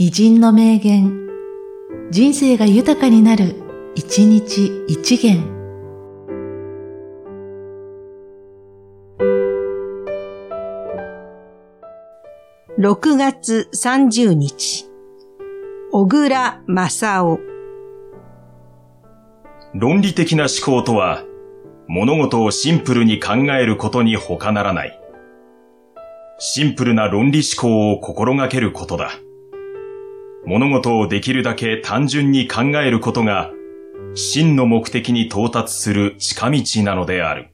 偉人の名言、人生が豊かになる、一日一元。6月30日、小倉正夫。論理的な思考とは、物事をシンプルに考えることに他ならない。シンプルな論理思考を心がけることだ。物事をできるだけ単純に考えることが、真の目的に到達する近道なのである。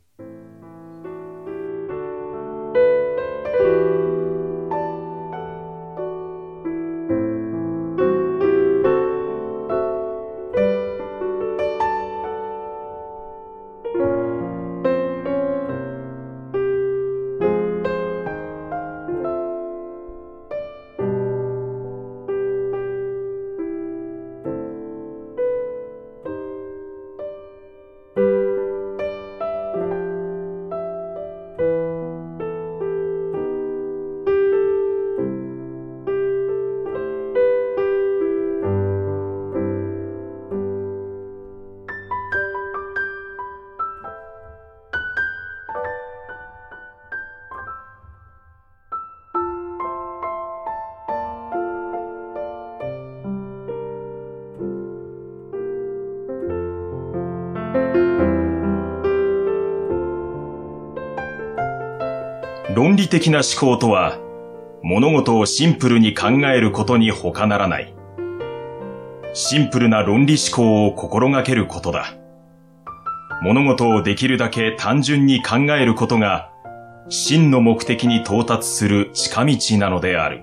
論理的な思考とは、物事をシンプルに考えることに他ならない。シンプルな論理思考を心がけることだ。物事をできるだけ単純に考えることが、真の目的に到達する近道なのである。